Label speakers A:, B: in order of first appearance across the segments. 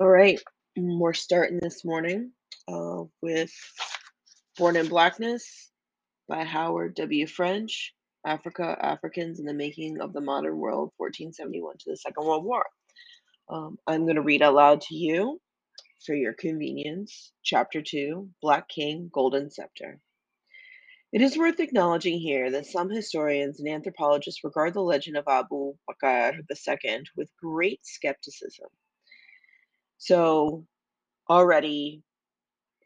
A: All right, we're starting this morning uh, with Born in Blackness by Howard W. French, Africa, Africans in the Making of the Modern World, 1471 to the Second World War. Um, I'm going to read out loud to you for your convenience. Chapter 2 Black King, Golden Scepter. It is worth acknowledging here that some historians and anthropologists regard the legend of Abu Bakr II with great skepticism. So, already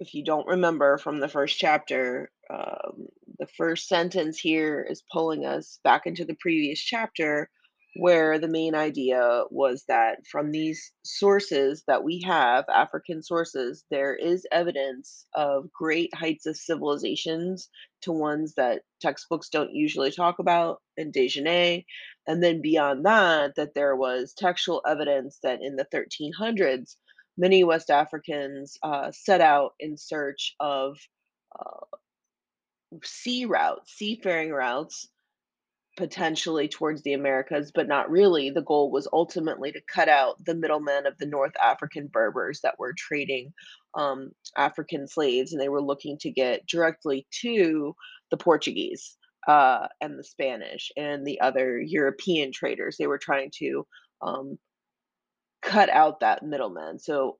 A: if you don't remember from the first chapter, um, the first sentence here is pulling us back into the previous chapter where the main idea was that from these sources that we have, African sources, there is evidence of great heights of civilizations to ones that textbooks don't usually talk about in Djenné. And then beyond that, that there was textual evidence that in the 1300s, many West Africans uh, set out in search of uh, sea routes, seafaring routes, potentially towards the Americas, but not really. The goal was ultimately to cut out the middlemen of the North African Berbers that were trading um, African slaves, and they were looking to get directly to the Portuguese uh, and the Spanish and the other European traders. They were trying to um, cut out that middleman. So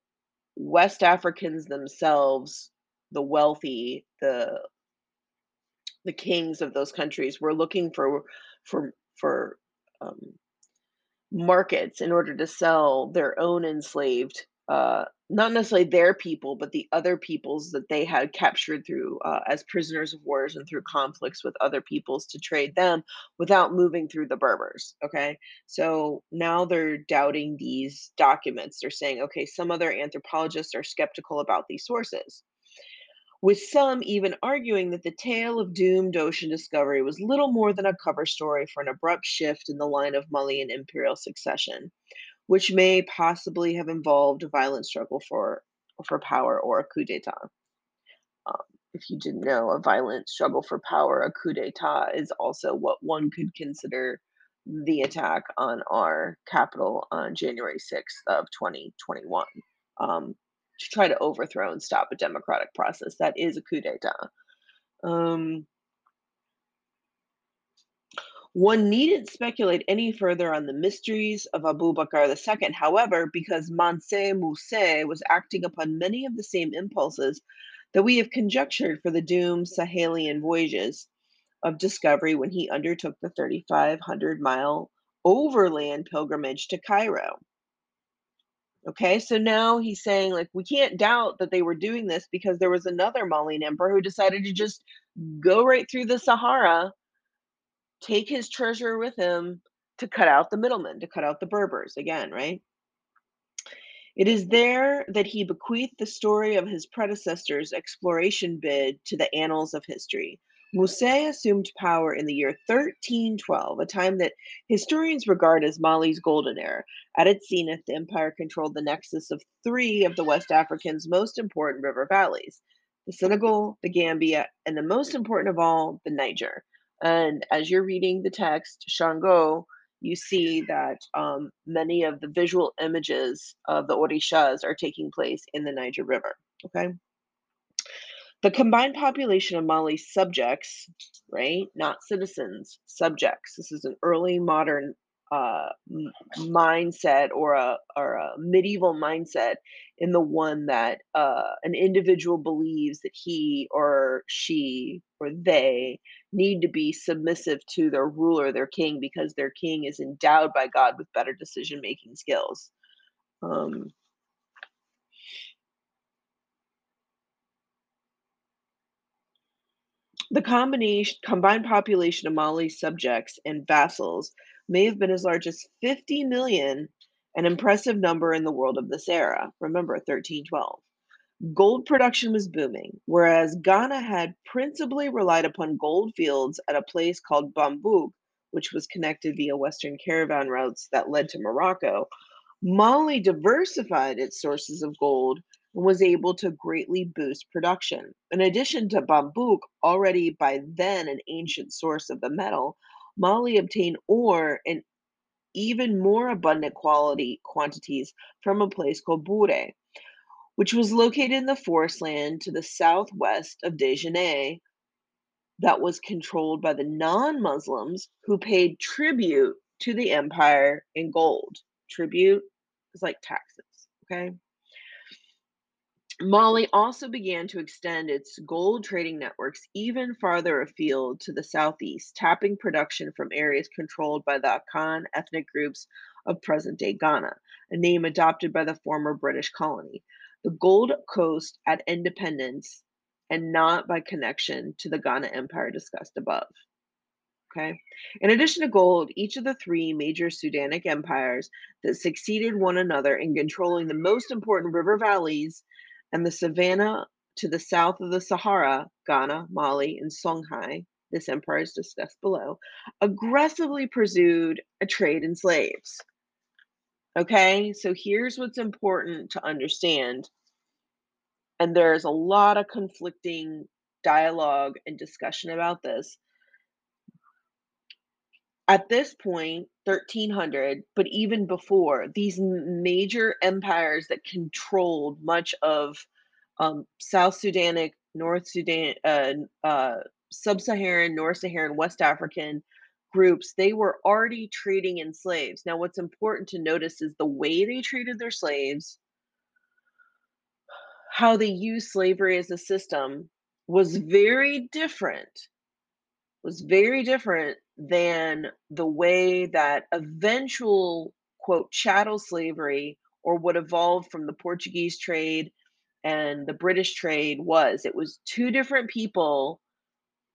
A: West Africans themselves, the wealthy, the the kings of those countries were looking for for for um, markets in order to sell their own enslaved uh, not necessarily their people but the other peoples that they had captured through uh, as prisoners of wars and through conflicts with other peoples to trade them without moving through the berbers okay? So now they're doubting these documents. They're saying okay some other anthropologists are skeptical about these sources. With some even arguing that the tale of doomed ocean discovery was little more than a cover story for an abrupt shift in the line of Malian imperial succession, which may possibly have involved a violent struggle for, for power or a coup d'etat. Um, if you didn't know, a violent struggle for power, a coup d'etat, is also what one could consider the attack on our Capitol on January 6th of 2021. Um, to try to overthrow and stop a democratic process. That is a coup d'etat. Um, one needn't speculate any further on the mysteries of Abu Bakr II, however, because Mansa Musa was acting upon many of the same impulses that we have conjectured for the doomed Sahelian voyages of discovery when he undertook the 3,500 mile overland pilgrimage to Cairo. Okay, so now he's saying, like, we can't doubt that they were doing this because there was another Malian emperor who decided to just go right through the Sahara, take his treasure with him to cut out the middlemen, to cut out the Berbers again, right? It is there that he bequeathed the story of his predecessor's exploration bid to the annals of history. Musa assumed power in the year 1312, a time that historians regard as Mali's golden era. At its zenith, the empire controlled the nexus of three of the West African's most important river valleys the Senegal, the Gambia, and the most important of all, the Niger. And as you're reading the text, Changó, you see that um, many of the visual images of the Orishas are taking place in the Niger River. Okay. The combined population of Mali's subjects, right, not citizens, subjects. This is an early modern uh, mindset or a or a medieval mindset in the one that uh, an individual believes that he or she or they need to be submissive to their ruler, their king, because their king is endowed by God with better decision making skills. Um, The combination combined population of Mali's subjects and vassals may have been as large as 50 million, an impressive number in the world of this era. Remember 1312. Gold production was booming, whereas Ghana had principally relied upon gold fields at a place called Bambouk, which was connected via western caravan routes that led to Morocco. Mali diversified its sources of gold and was able to greatly boost production. In addition to Bambouk, already by then an ancient source of the metal, Mali obtained ore in even more abundant quality quantities from a place called Bure, which was located in the forest land to the southwest of Djenné that was controlled by the non-Muslims who paid tribute to the empire in gold. Tribute is like taxes, okay? Mali also began to extend its gold trading networks even farther afield to the southeast, tapping production from areas controlled by the Akan ethnic groups of present day Ghana, a name adopted by the former British colony. The Gold Coast at independence and not by connection to the Ghana Empire discussed above. Okay. In addition to gold, each of the three major Sudanic empires that succeeded one another in controlling the most important river valleys and the savannah to the south of the Sahara, Ghana, Mali, and Songhai, this empire is discussed below, aggressively pursued a trade in slaves. Okay, so here's what's important to understand. And there's a lot of conflicting dialogue and discussion about this at this point 1300 but even before these major empires that controlled much of um, south sudanic north sudan uh, uh, sub-saharan north saharan west african groups they were already trading in slaves now what's important to notice is the way they treated their slaves how they used slavery as a system was very different was very different than the way that eventual quote chattel slavery or what evolved from the Portuguese trade and the British trade was. It was two different people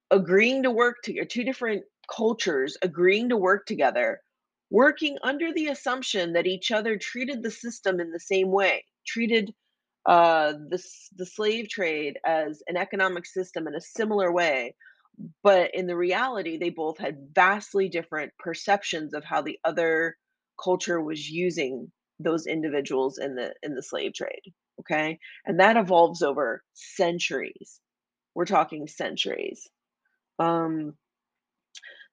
A: agreeing to work together, two different cultures agreeing to work together, working under the assumption that each other treated the system in the same way, treated uh, the, the slave trade as an economic system in a similar way, but in the reality they both had vastly different perceptions of how the other culture was using those individuals in the in the slave trade okay? And that evolves over centuries. We're talking centuries. Um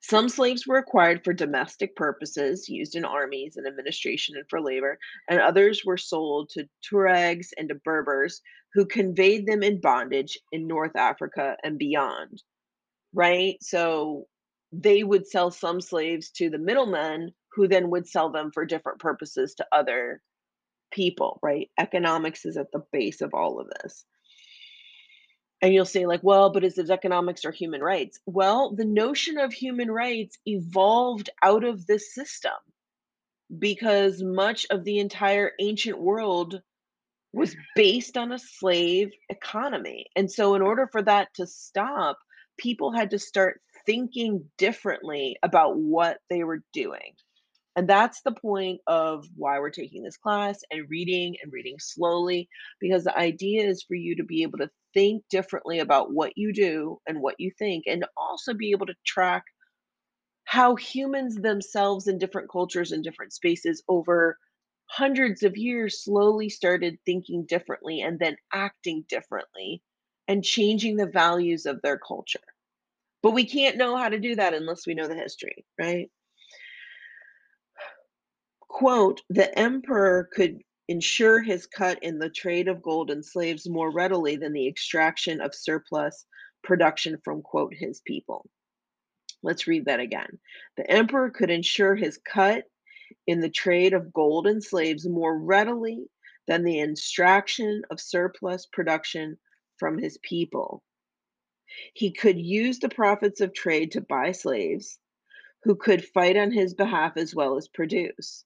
A: some slaves were acquired for domestic purposes, used in armies and administration and for labor, and others were sold to Tuaregs and to Berbers, who conveyed them in bondage in North Africa and beyond right? So they would sell some slaves to the middlemen who then would sell them for different purposes to other people, right? Economics is at the base of all of this. And you'll say, like, well, but is it economics or human rights? Well, the notion of human rights evolved out of this system because much of the entire ancient world was mm. based on a slave economy. And so, in order for that to stop, people had to start thinking differently about what they were doing. And that's the point of why we're taking this class and reading and reading slowly, because the idea is for you to be able to think differently about what you do and what you think, and also be able to track how humans themselves in different cultures and different spaces over hundreds of years slowly started thinking differently and then acting differently and changing the values of their culture. But we can't know how to do that unless we know the history, right? Quote, the emperor could ensure his cut in the trade of gold and slaves more readily than the extraction of surplus production from, quote, his people. Let's read that again. The emperor could ensure his cut in the trade of gold and slaves more readily than the extraction of surplus production from his people. He could use the profits of trade to buy slaves who could fight on his behalf as well as produce.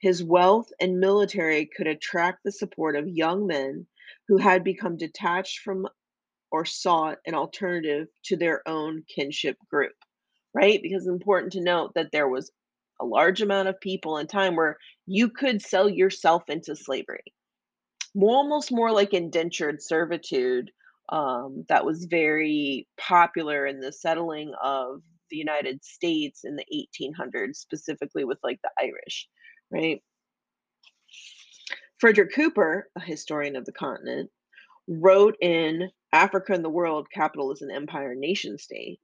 A: His wealth and military could attract the support of young men who had become detached from or sought an alternative to their own kinship group, right? Because it's important to note that there was a large amount of people in time where you could sell yourself into slavery. Almost more like indentured servitude um, that was very popular in the settling of the United States in the 1800s, specifically with like the Irish, right? Frederick Cooper, a historian of the continent, wrote in Africa and the World, Capitalism, Empire, Nation State,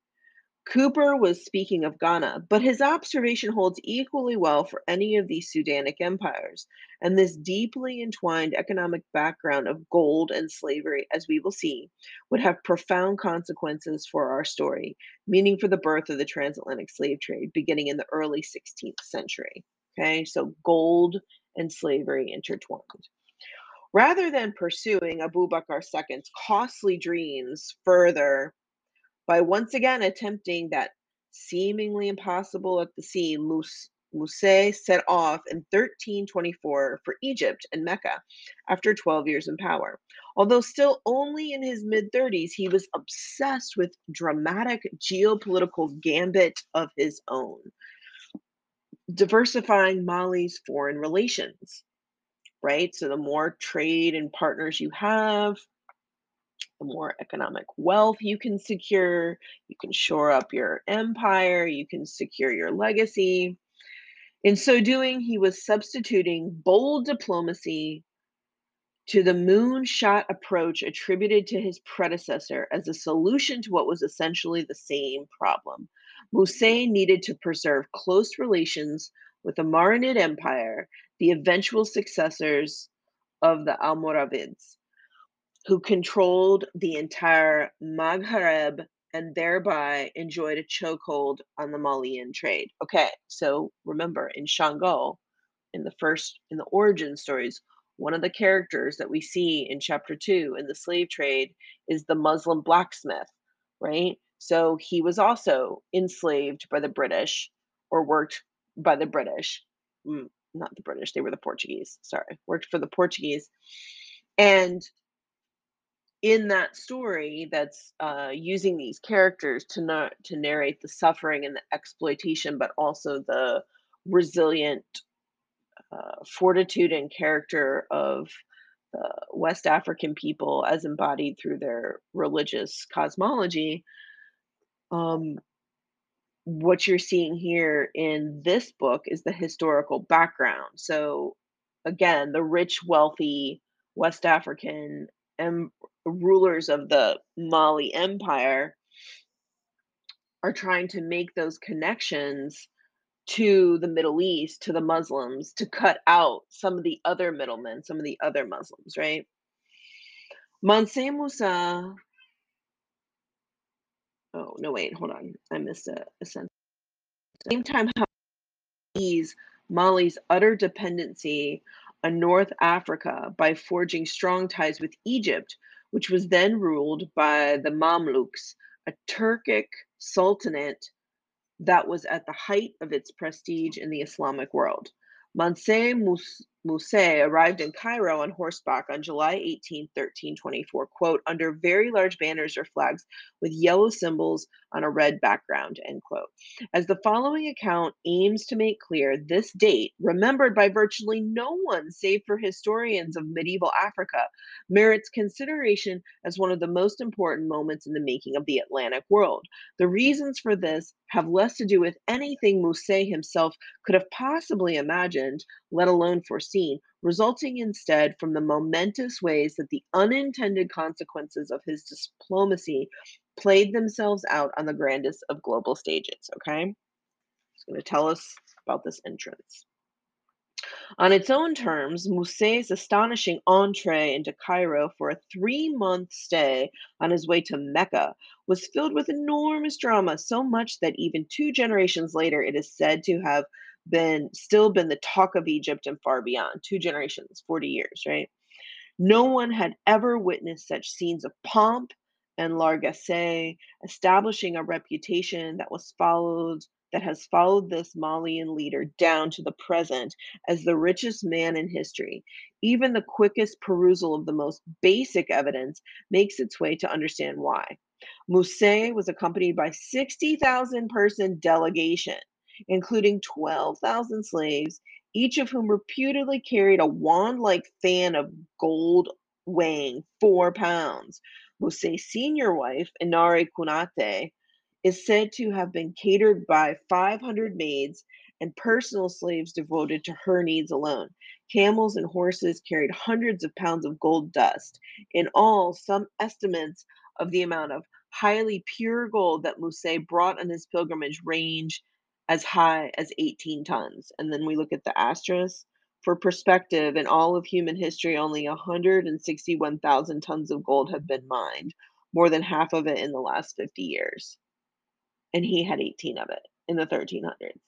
A: Cooper was speaking of Ghana, but his observation holds equally well for any of these Sudanic empires. And this deeply entwined economic background of gold and slavery, as we will see, would have profound consequences for our story, meaning for the birth of the transatlantic slave trade beginning in the early 16th century. Okay, so gold and slavery intertwined. Rather than pursuing Abu Bakr II's costly dreams further by once again attempting that seemingly impossible at the sea, Mus- set off in 1324 for Egypt and Mecca after 12 years in power. Although still only in his mid 30s, he was obsessed with dramatic geopolitical gambit of his own, diversifying Mali's foreign relations. Right? So the more trade and partners you have, the more economic wealth you can secure. You can shore up your empire, you can secure your legacy. In so doing, he was substituting bold diplomacy to the moonshot approach attributed to his predecessor as a solution to what was essentially the same problem. Musa needed to preserve close relations with the Marinid Empire, the eventual successors of the Almoravids who controlled the entire Maghreb and thereby enjoyed a chokehold on the Malian trade. Okay, so remember in Changó, in the first, in the origin stories, one of the characters that we see in chapter two in the slave trade is the Muslim blacksmith, right? So he was also enslaved by the British or worked by the British. Mm, not the British, they were the Portuguese. Sorry, worked for the Portuguese. And in that story that's uh, using these characters to not to narrate the suffering and the exploitation but also the resilient uh, fortitude and character of the west african people as embodied through their religious cosmology um, what you're seeing here in this book is the historical background so again the rich wealthy west african and rulers of the Mali Empire are trying to make those connections to the Middle East, to the Muslims, to cut out some of the other middlemen, some of the other Muslims, right? Mansa Musa. Oh, no, wait, hold on. I missed a, a sentence. At the same time, how Mali's utter dependency on North Africa by forging strong ties with Egypt, which was then ruled by the Mamluks, a Turkic sultanate that was at the height of its prestige in the Islamic world. Mansa Musa arrived in Cairo on horseback on July 18, 1324, quote, under very large banners or flags with yellow symbols on a red background, end quote. As the following account aims to make clear, this date, remembered by virtually no one save for historians of medieval Africa, merits consideration as one of the most important moments in the making of the Atlantic world. The reasons for this have less to do with anything Musa himself could have possibly imagined, let alone foreseen, resulting instead from the momentous ways that the unintended consequences of his diplomacy played themselves out on the grandest of global stages. Okay? It's going to tell us about this entrance. On its own terms, Musa's astonishing entree into Cairo for a three month stay on his way to Mecca was filled with enormous drama, so much that even two generations later, it is said to have been still been the talk of Egypt and far beyond. Two generations, 40 years, right? No one had ever witnessed such scenes of pomp and largesse, establishing a reputation that was followed that has followed this Malian leader down to the present as the richest man in history. Even the quickest perusal of the most basic evidence makes its way to understand why. Musa was accompanied by 60,000 person delegation, including 12,000 slaves, each of whom reputedly carried a wand like fan of gold weighing four pounds. Musa's senior wife, Inari Kunate, is said to have been catered by 500 maids and personal slaves devoted to her needs alone. Camels and horses carried hundreds of pounds of gold dust. In all, some estimates of the amount of highly pure gold that Musa brought on his pilgrimage range as high as 18 tons. And then we look at the asterisk. For perspective, in all of human history, only 161,000 tons of gold have been mined, more than half of it in the last 50 years. And he had 18 of it in the 1300s.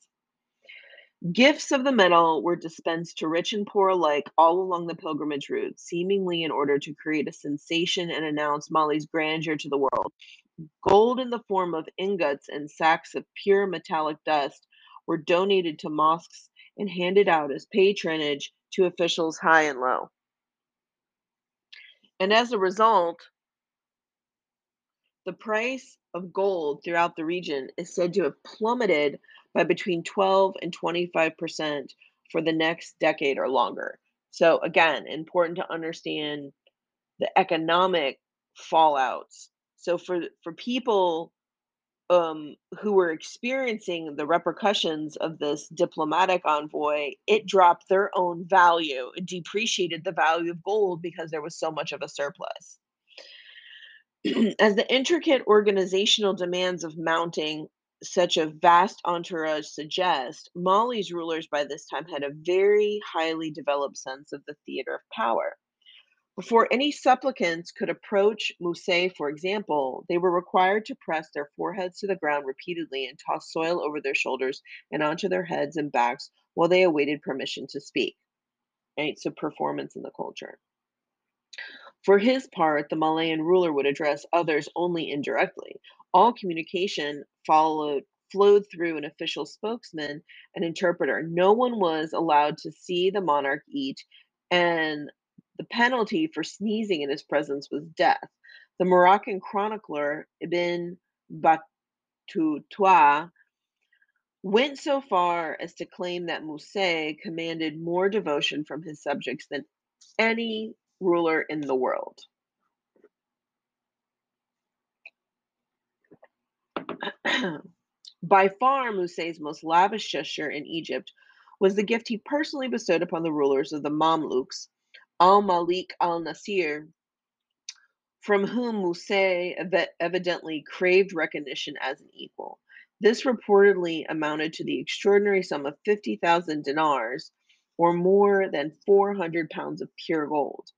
A: Gifts of the metal were dispensed to rich and poor alike all along the pilgrimage route, seemingly in order to create a sensation and announce Mali's grandeur to the world. Gold in the form of ingots and sacks of pure metallic dust were donated to mosques and handed out as patronage to officials high and low. And as a result, the price of gold throughout the region is said to have plummeted by between 12 and 25% for the next decade or longer. So, again, important to understand the economic fallouts. So, for, for people um, who were experiencing the repercussions of this diplomatic envoy, it dropped their own value. It depreciated the value of gold because there was so much of a surplus. As the intricate organizational demands of mounting such a vast entourage suggest, Mali's rulers by this time had a very highly developed sense of the theater of power. Before any supplicants could approach Musa, for example, they were required to press their foreheads to the ground repeatedly and toss soil over their shoulders and onto their heads and backs while they awaited permission to speak. Right? So, performance in the culture. For his part, the Malian ruler would address others only indirectly. All communication followed flowed through an official spokesman, an interpreter. No one was allowed to see the monarch eat, and the penalty for sneezing in his presence was death. The Moroccan chronicler Ibn Battuta went so far as to claim that Musa commanded more devotion from his subjects than any ruler in the world. By far, Musa's most lavish gesture in Egypt was the gift he personally bestowed upon the rulers of the Mamluks, Al Malik al Nasir, from whom ev- evidently craved recognition as an equal. This reportedly amounted to the extraordinary sum of 50,000 dinars, or more than 400 pounds of pure gold.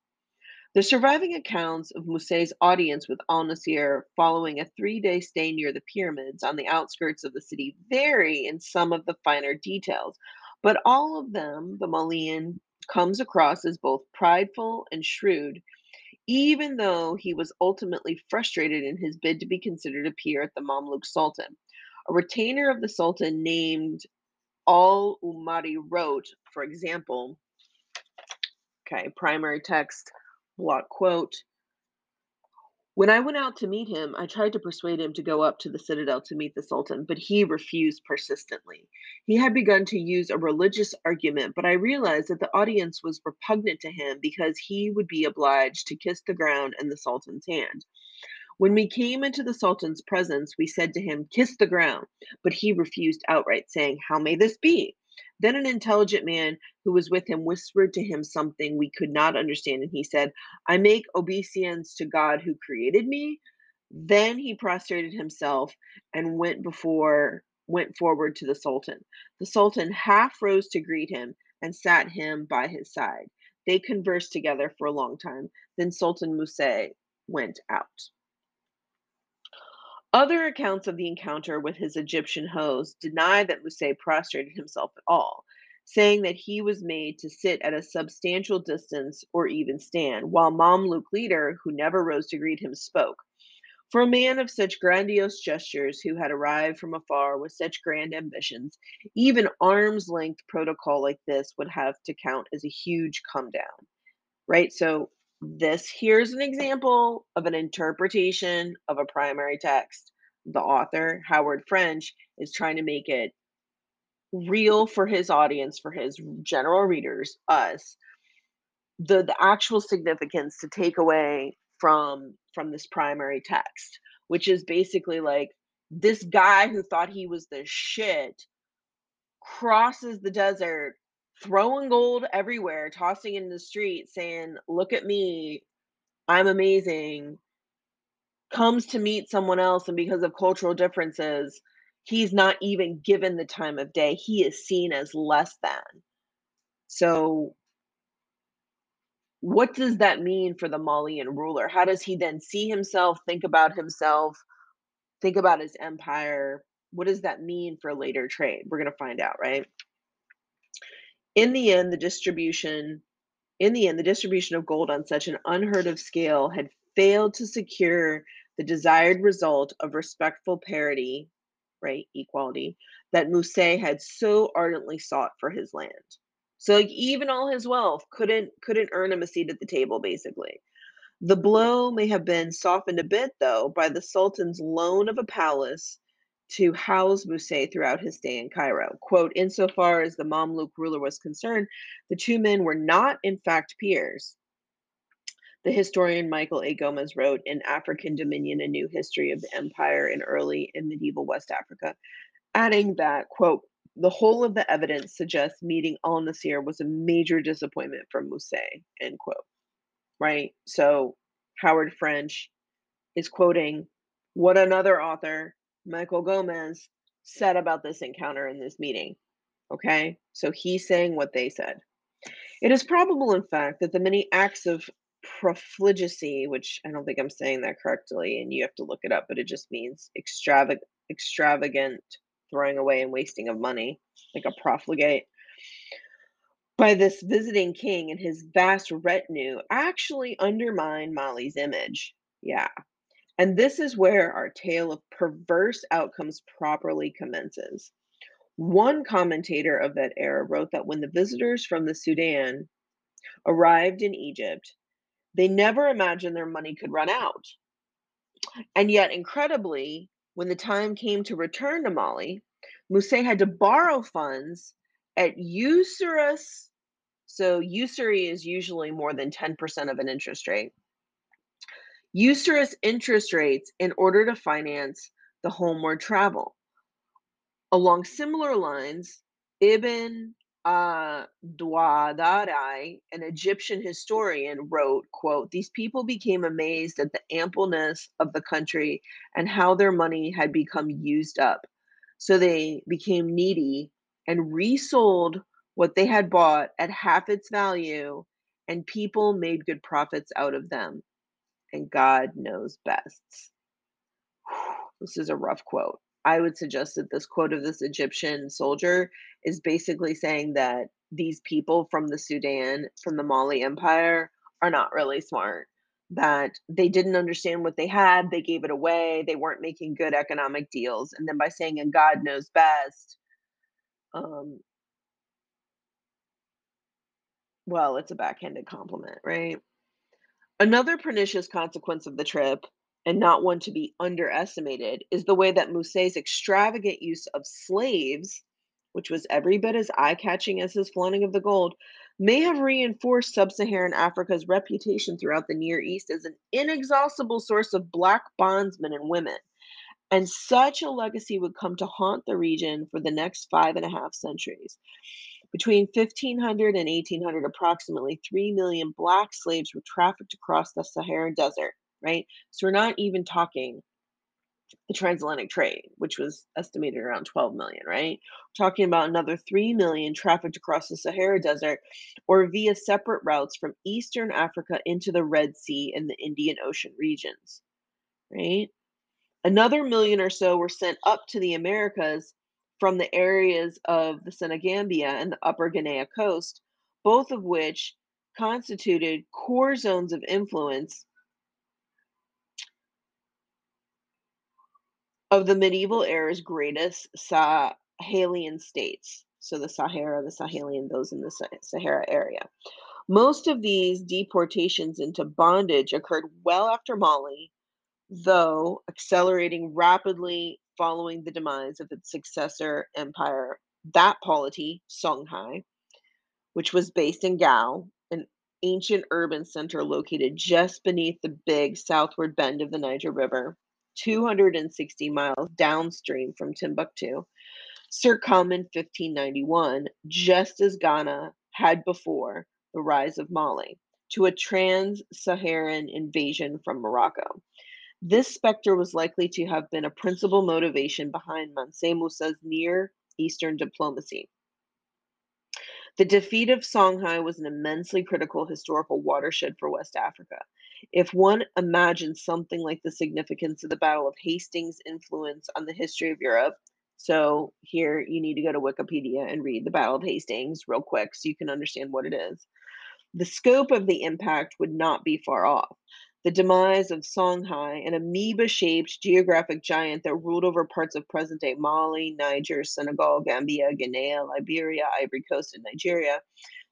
A: The surviving accounts of Musa's audience with al Nasir following a three day stay near the pyramids on the outskirts of the city vary in some of the finer details, but all of them, the Malian comes across as both prideful and shrewd, even though he was ultimately frustrated in his bid to be considered a peer at the Mamluk Sultan. A retainer of the Sultan named Al Umari wrote, for example, okay, primary text block quote when I went out to meet him, I tried to persuade him to go up to the citadel to meet the Sultan, but he refused persistently. He had begun to use a religious argument, but I realized that the audience was repugnant to him because he would be obliged to kiss the ground and the Sultan's hand. When we came into the Sultan's presence, we said to him, Kiss the ground. But he refused outright, saying, How may this be? Then an intelligent man who was with him whispered to him something we could not understand, and he said, I make obeisance to God who created me. Then he prostrated himself and went before went forward to the Sultan. The Sultan half rose to greet him and sat him by his side. They conversed together for a long time. Then Sultan Musa went out. Other accounts of the encounter with his Egyptian host deny that Musa prostrated himself at all, saying that he was made to sit at a substantial distance or even stand, while Mamluk leader, who never rose to greet him, spoke. For a man of such grandiose gestures, who had arrived from afar with such grand ambitions, even arm's length protocol like this would have to count as a huge come down, right? So this here's an example of an interpretation of a primary text. The author, Howard French, is trying to make it real for his audience, for his general readers, us, the, the actual significance to take away from from this primary text, which is basically like this guy who thought he was the shit crosses the desert throwing gold everywhere, tossing in the street, saying, Look at me, I'm amazing. comes to meet someone else, and because of cultural differences, he's not even given the time of day. He is seen as less than. So what does that mean for the Malian ruler? How does he then see himself, think about himself, think about his empire? What does that mean for later trade? We're going to find out, right? In the end, the distribution in the end, the distribution of gold on such an unheard of scale had failed to secure the desired result of respectful parity, right, equality, that Musa had so ardently sought for his land. So like even all his wealth couldn't couldn't earn him a seat at the table basically. The blow may have been softened a bit though by the sultan's loan of a palace to house Musa throughout his stay in Cairo. Quote, insofar as the Mamluk ruler was concerned, the two men were not in fact peers. The historian Michael A. Gomez wrote in African Dominion, A New History of the Empire in Early and Medieval West Africa, adding that, quote, the whole of the evidence suggests meeting Al Nasir was a major disappointment for Musa, end quote. Right? So Howard French is quoting what another author, Michael Gomez, said about this encounter in this meeting. Okay? So he's saying what they said. It is probable, in fact, that the many acts of profligacy, which I don't think I'm saying that correctly, and you have to look it up, but it just means extravagant, extravagant throwing away and wasting of money, like a profligate, by this visiting king and his vast retinue actually undermine Mali's image. Yeah. And this is where our tale of perverse outcomes properly commences. One commentator of that era wrote that when the visitors from the Sudan arrived in Egypt, they never imagined their money could run out. And yet, incredibly, when the time came to return to Mali, Musa had to borrow funds at usurious, so usury is usually more than 10% of an interest rate, usurious interest rates in order to finance the homeward travel. Along similar lines, Ibn uh, an Egyptian historian, wrote, quote, These people became amazed at the ampleness of the country and how their money had become used up. So they became needy and resold what they had bought at half its value, and people made good profits out of them. And God knows best. This is a rough quote. I would suggest that this quote of this Egyptian soldier is basically saying that these people from the Sudan, from the Mali Empire, are not really smart. That they didn't understand what they had, they gave it away, they weren't making good economic deals. And then by saying, and God knows best, um, well, it's a backhanded compliment, right? Another pernicious consequence of the trip and not one to be underestimated, is the way that Musa's extravagant use of slaves, which was every bit as eye catching as his flaunting of the gold, may have reinforced sub Saharan Africa's reputation throughout the Near East as an inexhaustible source of black bondsmen and women. And such a legacy would come to haunt the region for the next five and a half centuries. Between 1500 and 1800, approximately 3 million black slaves were trafficked across the Sahara Desert right? So we're not even talking the transatlantic trade, which was estimated around 12 million, right? We're talking about another 3 million trafficked across the Sahara Desert or via separate routes from Eastern Africa into the Red Sea and the Indian Ocean regions, right? Another million or so were sent up to the Americas from the areas of the Senegambia and the Upper Guinea coast, both of which constituted core zones of influence of the medieval era's greatest Sahelian states. So the Sahara, the Sahelian, those in the Sahara area. Most of these deportations into bondage occurred well after Mali, though accelerating rapidly following the demise of its successor empire, that polity, Songhai, which was based in Gao, an ancient urban center located just beneath the big southward bend of the Niger River 260 miles downstream from Timbuktu, succumbed in 1591, just as Ghana had before the rise of Mali, to a trans Saharan invasion from Morocco. This specter was likely to have been a principal motivation behind Mansa Musa's Near Eastern diplomacy. The defeat of Songhai was an immensely critical historical watershed for West Africa. If one imagines something like the significance of the Battle of Hastings' influence on the history of Europe, so here you need to go to Wikipedia and read the Battle of Hastings real quick so you can understand what it is. The scope of the impact would not be far off. The demise of Songhai, an amoeba shaped geographic giant that ruled over parts of present day Mali, Niger, Senegal, Gambia, Guinea, Liberia, Ivory Coast, and Nigeria,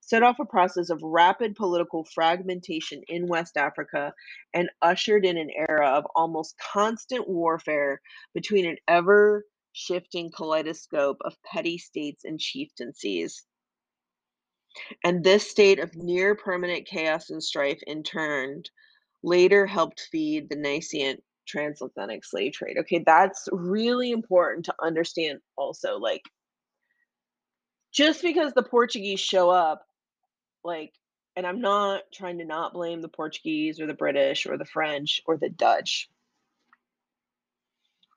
A: set off a process of rapid political fragmentation in West Africa and ushered in an era of almost constant warfare between an ever shifting kaleidoscope of petty states and chieftaincies. And this state of near permanent chaos and strife, in turn, later helped feed the nascent transatlantic slave trade. Okay, that's really important to understand also. Like, just because the Portuguese show up, like, and I'm not trying to not blame the Portuguese or the British or the French or the Dutch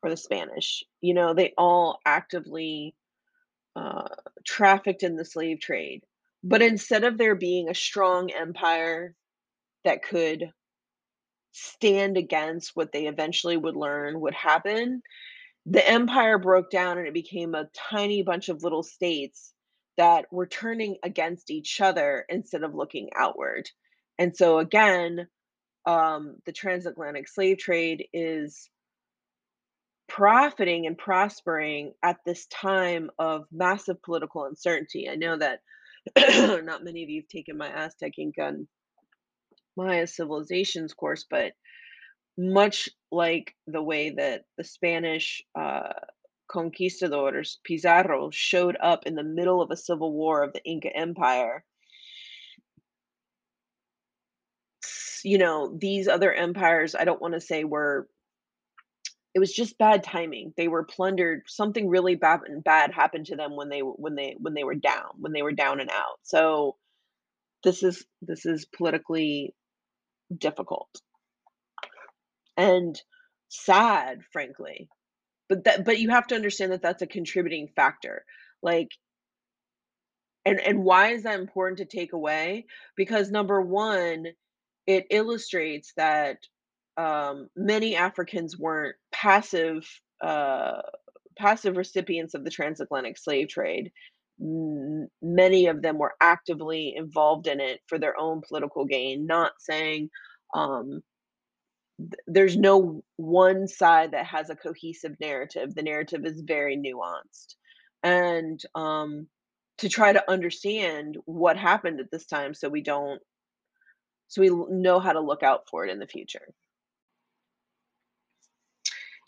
A: or the Spanish, you know, they all actively uh, trafficked in the slave trade. But instead of there being a strong empire that could stand against what they eventually would learn would happen, the empire broke down and it became a tiny bunch of little states that were turning against each other instead of looking outward. And so again, um, the transatlantic slave trade is profiting and prospering at this time of massive political uncertainty. I know that not many of you have taken my Aztec Inca Maya civilizations course, but much like the way that the Spanish uh, conquistadors, Pizarro, showed up in the middle of a civil war of the Inca Empire, you know, these other empires, I don't want to say were it was just bad timing. They were plundered. Something really bad bad happened to them when they when they when they were down, when they were down and out. So this is this is politically difficult and sad, frankly. But that but you have to understand that that's a contributing factor. Like and and why is that important to take away? Because number 1, it illustrates that um, many Africans weren't passive uh, passive recipients of the transatlantic slave trade. Many of them were actively involved in it for their own political gain. Not saying um, th- there's no one side that has a cohesive narrative. The narrative is very nuanced, and um, to try to understand what happened at this time, so we don't, so we know how to look out for it in the future.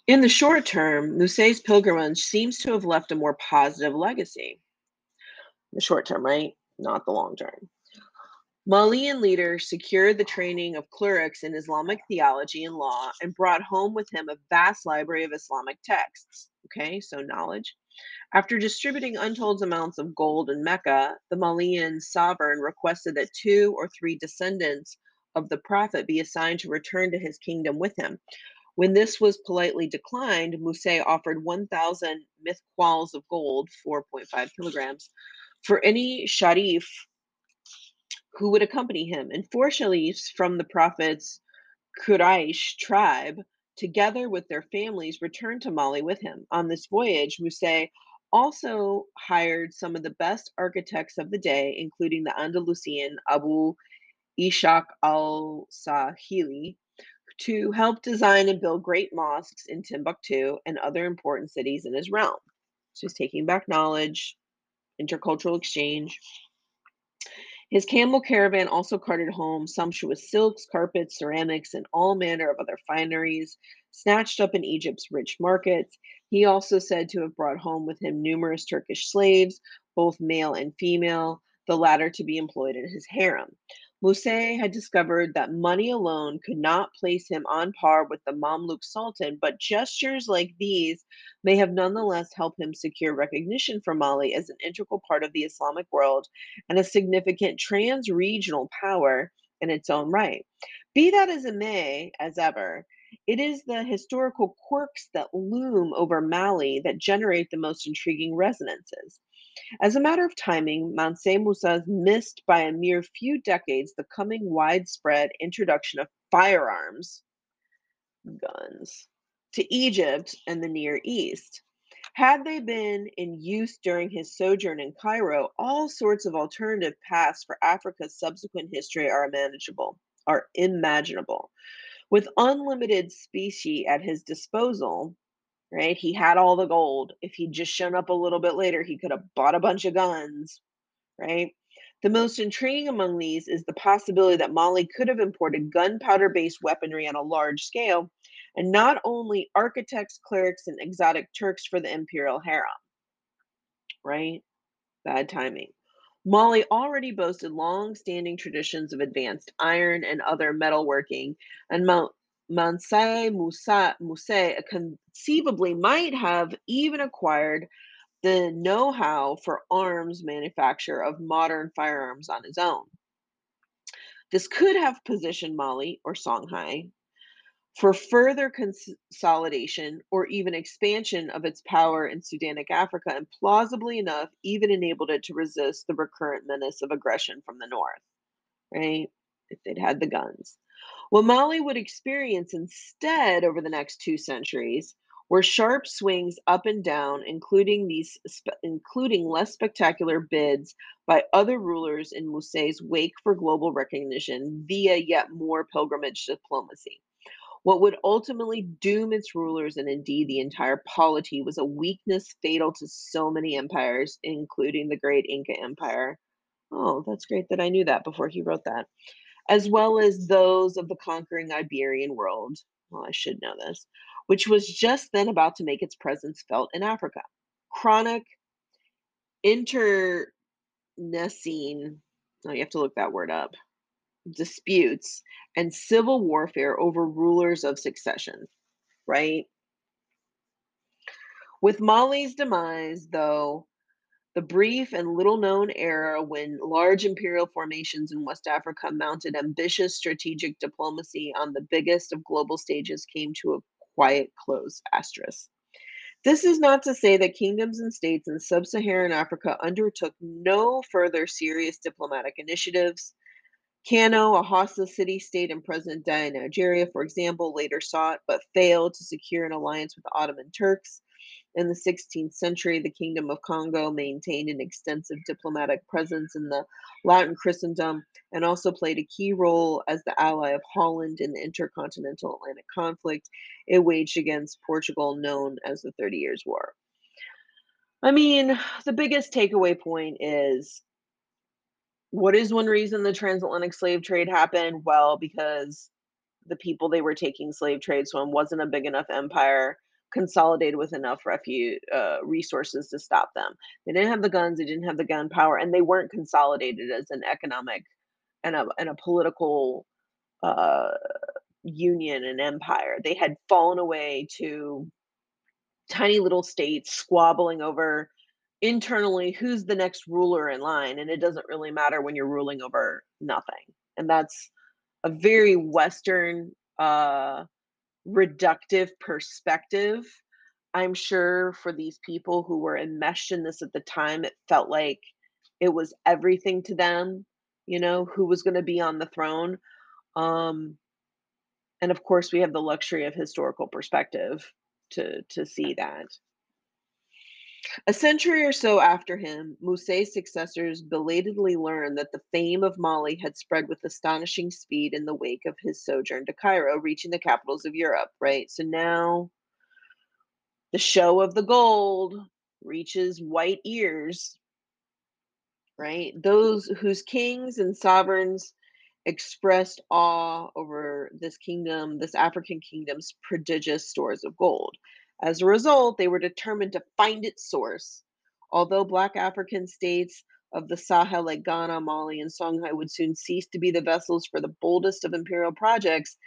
A: In the short term, Musa's pilgrimage seems to have left a more positive legacy. The short term, right? Not the long term. Malian leader secured the training of clerics in Islamic theology and law and brought home with him a vast library of Islamic texts. Okay, so knowledge. After distributing untold amounts of gold in Mecca, the Malian sovereign requested that two or three descendants of the prophet be assigned to return to his kingdom with him. When this was politely declined, Musa offered 1,000 mithqals of gold, 4.5 kilograms, for any sharif who would accompany him, and four sharifs from the prophet's Quraysh tribe, together with their families, returned to Mali with him. On this voyage, Musa also hired some of the best architects of the day, including the Andalusian Abu Ishaq al Sahili, to help design and build great mosques in Timbuktu and other important cities in his realm. So he's taking back knowledge, intercultural exchange. His camel caravan also carted home sumptuous silks, carpets, ceramics, and all manner of other fineries snatched up in Egypt's rich markets. He also said to have brought home with him numerous Turkish slaves, both male and female, the latter to be employed in his harem. Musa had discovered that money alone could not place him on par with the Mamluk Sultan, but gestures like these may have nonetheless helped him secure recognition for Mali as an integral part of the Islamic world and a significant trans regional power in its own right. Be that as it may, as ever, It is the historical quirks that loom over Mali that generate the most intriguing resonances. As a matter of timing, Mansa Musa missed by a mere few decades the coming widespread introduction of firearms, guns, to Egypt and the Near East. Had they been in use during his sojourn in Cairo, all sorts of alternative paths for Africa's subsequent history are manageable, are imaginable. With unlimited specie at his disposal, right? He had all the gold. If he'd just shown up a little bit later, he could have bought a bunch of guns, right? The most intriguing among these is the possibility that Mali could have imported gunpowder based weaponry on a large scale, and not only architects, clerics, and exotic Turks for the imperial harem, right? Bad timing. Mali already boasted long standing traditions of advanced iron and other metalworking, and Mount Mansa Musa, Musa uh, conceivably might have even acquired the know how for arms manufacture of modern firearms on his own. This could have positioned Mali or Songhai for further consolidation or even expansion of its power in Sudanic Africa, and plausibly enough, even enabled it to resist the recurrent menace of aggression from the north, right? If they'd had the guns. What Mali would experience instead over the next two centuries were sharp swings up and down, including these including less spectacular bids by other rulers in Musa's wake for global recognition via yet more pilgrimage diplomacy. What would ultimately doom its rulers and indeed the entire polity was a weakness fatal to so many empires, including the great Inca Empire. Oh, that's great that I knew that before he wrote that, as well as those of the conquering Iberian world. Well, I should know this, which was just then about to make its presence felt in Africa. Chronic internecine, oh, you have to look that word up disputes and civil warfare over rulers of succession, right? With Mali's demise, though, the brief and little known era when large imperial formations in West Africa mounted ambitious strategic diplomacy on the biggest of global stages came to a quiet close. Asterisk. This is not to say that kingdoms and states in sub Saharan Africa undertook no further serious diplomatic initiatives Kano, a Hausa city state in present day Nigeria, for example, later sought but failed to secure an alliance with the Ottoman Turks. In the 16th century, the Kingdom of Congo maintained an extensive diplomatic presence in the Latin Christendom and also played a key role as the ally of Holland in the intercontinental Atlantic conflict it waged against Portugal, known as the Thirty Years' War. I mean, the biggest takeaway point is what is one reason the transatlantic slave trade happened? Well, because the people they were taking slave trades from wasn't a big enough empire consolidated with enough refuge uh, resources to stop them. They didn't have the guns, they didn't have the gun power, and they weren't consolidated as an economic and a and a political uh, union and empire. They had fallen away to tiny little states squabbling over internally who's the next ruler in line and it doesn't really matter when you're ruling over nothing and that's a very western uh reductive perspective i'm sure for these people who were enmeshed in this at the time it felt like it was everything to them you know who was going to be on the throne um and of course we have the luxury of historical perspective to to see that a century or so after him, Musa's successors belatedly learned that the fame of Mali had spread with astonishing speed in the wake of his sojourn to Cairo, reaching the capitals of Europe, right? So now the show of the gold reaches white ears, right? Those whose kings and sovereigns expressed awe over this kingdom, this African kingdom's prodigious stores of gold. As a result, they were determined to find its source. Although Black African states of the Sahel like Ghana, Mali, and Songhai would soon cease to be the vessels for the boldest of imperial projects,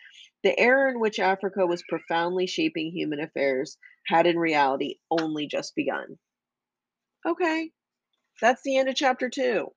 A: the era in which Africa was profoundly shaping human affairs had in reality only just begun. Okay, that's the end of chapter two.